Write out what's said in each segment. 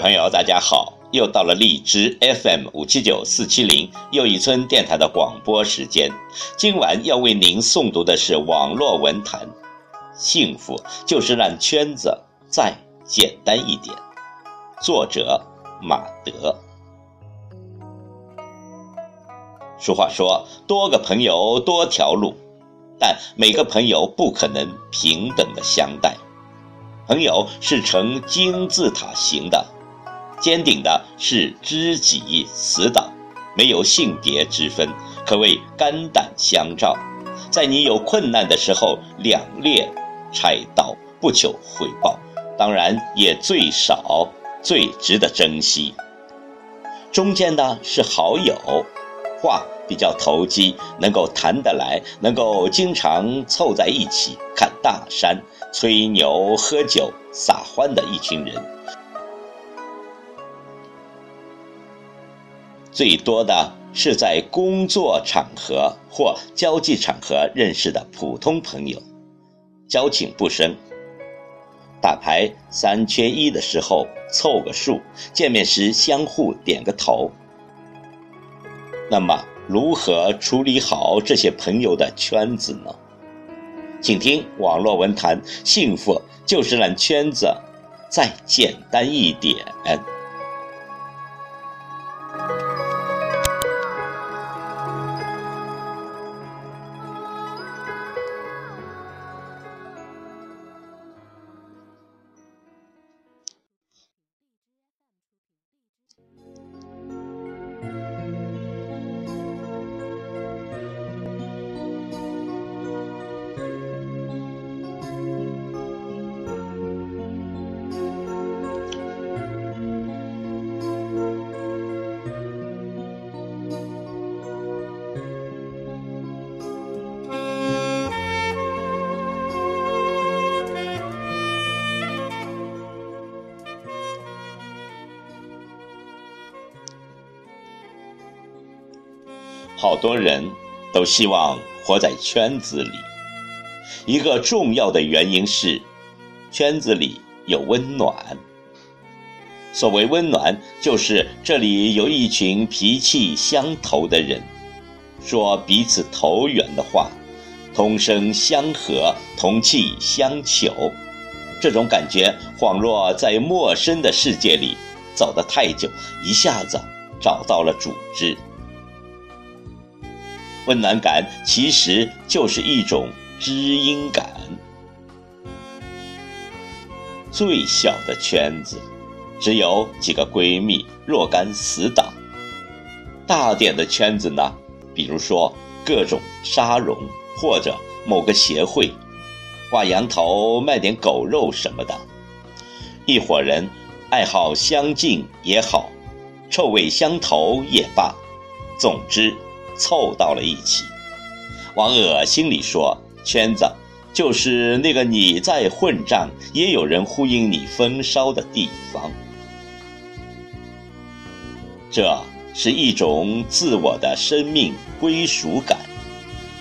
朋友，大家好！又到了荔枝 FM 五七九四七零又一村电台的广播时间。今晚要为您诵读的是网络文坛。幸福就是让圈子再简单一点。作者马德。俗话说，多个朋友多条路，但每个朋友不可能平等的相待。朋友是呈金字塔形的，坚定的是知己，死党没有性别之分，可谓肝胆相照。在你有困难的时候，两肋插刀，不求回报，当然也最少最值得珍惜。中间呢是好友，话比较投机，能够谈得来，能够经常凑在一起看大山。吹牛、喝酒、撒欢的一群人，最多的是在工作场合或交际场合认识的普通朋友，交情不深。打牌三缺一的时候凑个数，见面时相互点个头。那么，如何处理好这些朋友的圈子呢？请听网络文坛，幸福就是让圈子再简单一点。好多人都希望活在圈子里，一个重要的原因是，圈子里有温暖。所谓温暖，就是这里有一群脾气相投的人，说彼此投缘的话，同声相和，同气相求。这种感觉恍若在陌生的世界里走得太久，一下子找到了组织。温暖感其实就是一种知音感。最小的圈子，只有几个闺蜜、若干死党；大点的圈子呢，比如说各种沙龙或者某个协会，挂羊头卖点狗肉什么的，一伙人爱好相近也好，臭味相投也罢，总之。凑到了一起，往恶心里说，圈子就是那个你在混账，也有人呼应你风骚的地方。这是一种自我的生命归属感。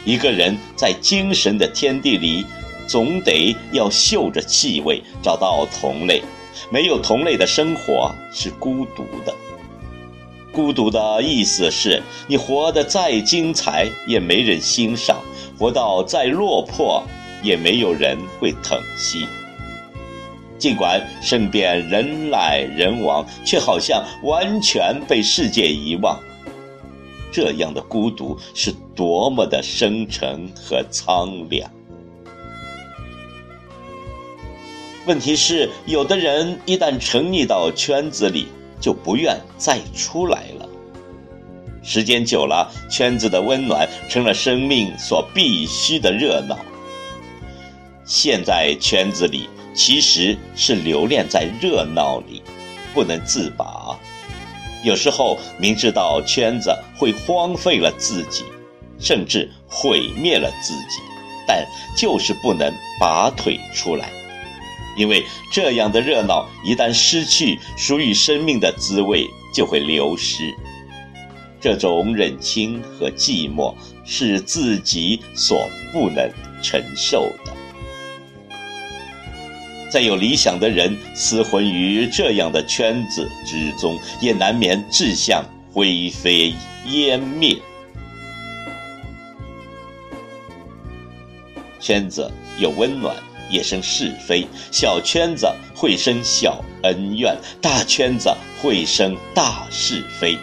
一个人在精神的天地里，总得要嗅着气味，找到同类。没有同类的生活是孤独的。孤独的意思是你活得再精彩，也没人欣赏；活到再落魄，也没有人会疼惜。尽管身边人来人往，却好像完全被世界遗忘。这样的孤独是多么的深沉和苍凉。问题是，有的人一旦沉溺到圈子里，就不愿再出来了。时间久了，圈子的温暖成了生命所必须的热闹。现在圈子里其实是留恋在热闹里，不能自拔。有时候明知道圈子会荒废了自己，甚至毁灭了自己，但就是不能拔腿出来。因为这样的热闹一旦失去，属于生命的滋味就会流失。这种忍清和寂寞是自己所不能承受的。再有理想的人厮混于这样的圈子之中，也难免志向灰飞烟灭。圈子有温暖，也生是非；小圈子会生小恩怨，大圈子会生大是非。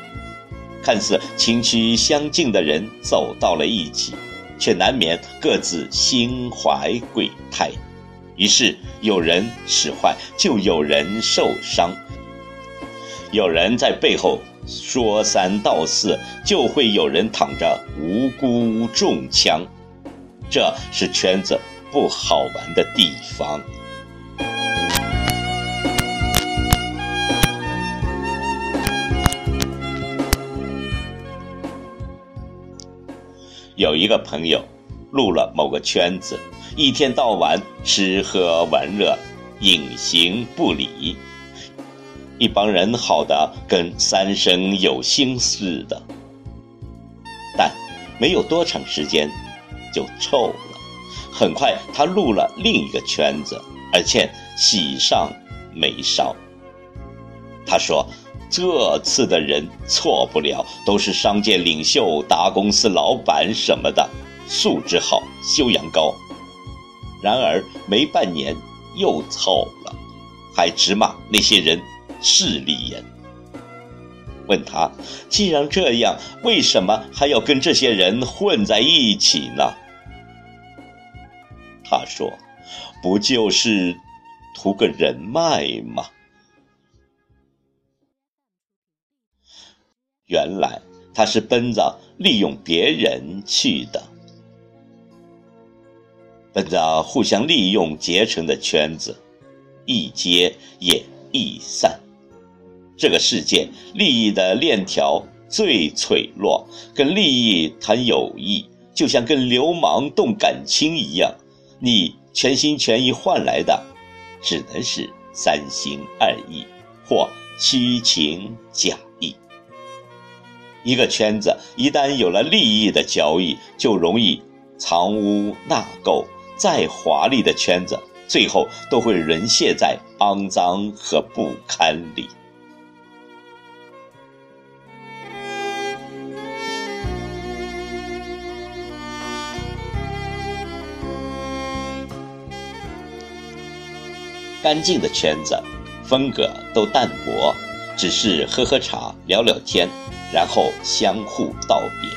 看似情趣相近的人走到了一起，却难免各自心怀鬼胎。于是有人使坏，就有人受伤；有人在背后说三道四，就会有人躺着无辜中枪。这是圈子不好玩的地方。有一个朋友入了某个圈子。一天到晚吃喝玩乐，隐形不离，一帮人好的跟三生有幸似的，但没有多长时间就臭了。很快他入了另一个圈子，而且喜上眉梢。他说：“这次的人错不了，都是商界领袖、大公司老板什么的，素质好，修养高。”然而没半年又臭了，还直骂那些人势利眼。问他，既然这样，为什么还要跟这些人混在一起呢？他说：“不就是图个人脉吗？”原来他是奔着利用别人去的。奔着互相利用结成的圈子，易结也易散。这个世界利益的链条最脆弱，跟利益谈友谊，就像跟流氓动感情一样。你全心全意换来的，只能是三心二意或虚情假意。一个圈子一旦有了利益的交易，就容易藏污纳垢。再华丽的圈子，最后都会沦陷在肮脏和不堪里。干净的圈子，风格都淡薄，只是喝喝茶、聊聊天，然后相互道别。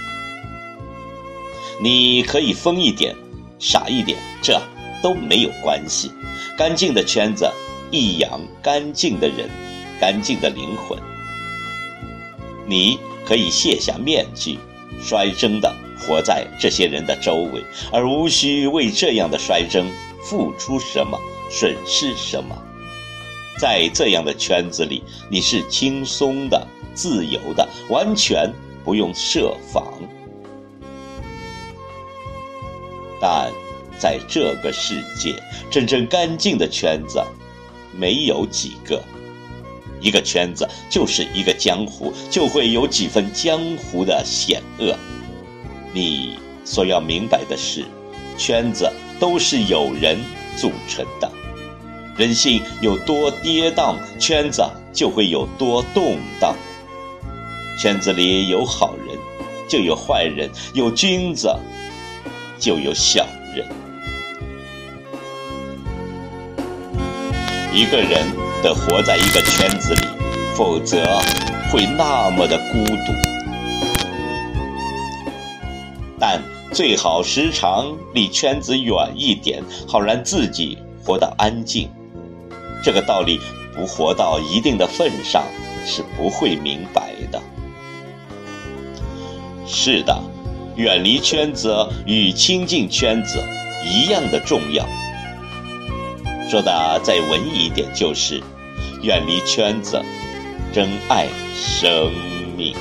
你可以疯一点。傻一点，这都没有关系。干净的圈子，一养干净的人，干净的灵魂。你可以卸下面具，率真的活在这些人的周围，而无需为这样的率真付出什么，损失什么。在这样的圈子里，你是轻松的、自由的，完全不用设防。但在这个世界，真正干净的圈子没有几个。一个圈子就是一个江湖，就会有几分江湖的险恶。你所要明白的是，圈子都是有人组成的，人性有多跌宕，圈子就会有多动荡。圈子里有好人，就有坏人；有君子。就有小人。一个人得活在一个圈子里，否则会那么的孤独。但最好时常离圈子远一点，好让自己活得安静。这个道理不活到一定的份上，是不会明白的。是的。远离圈子与亲近圈子一样的重要。说的再文艺一点，就是远离圈子，珍爱生命。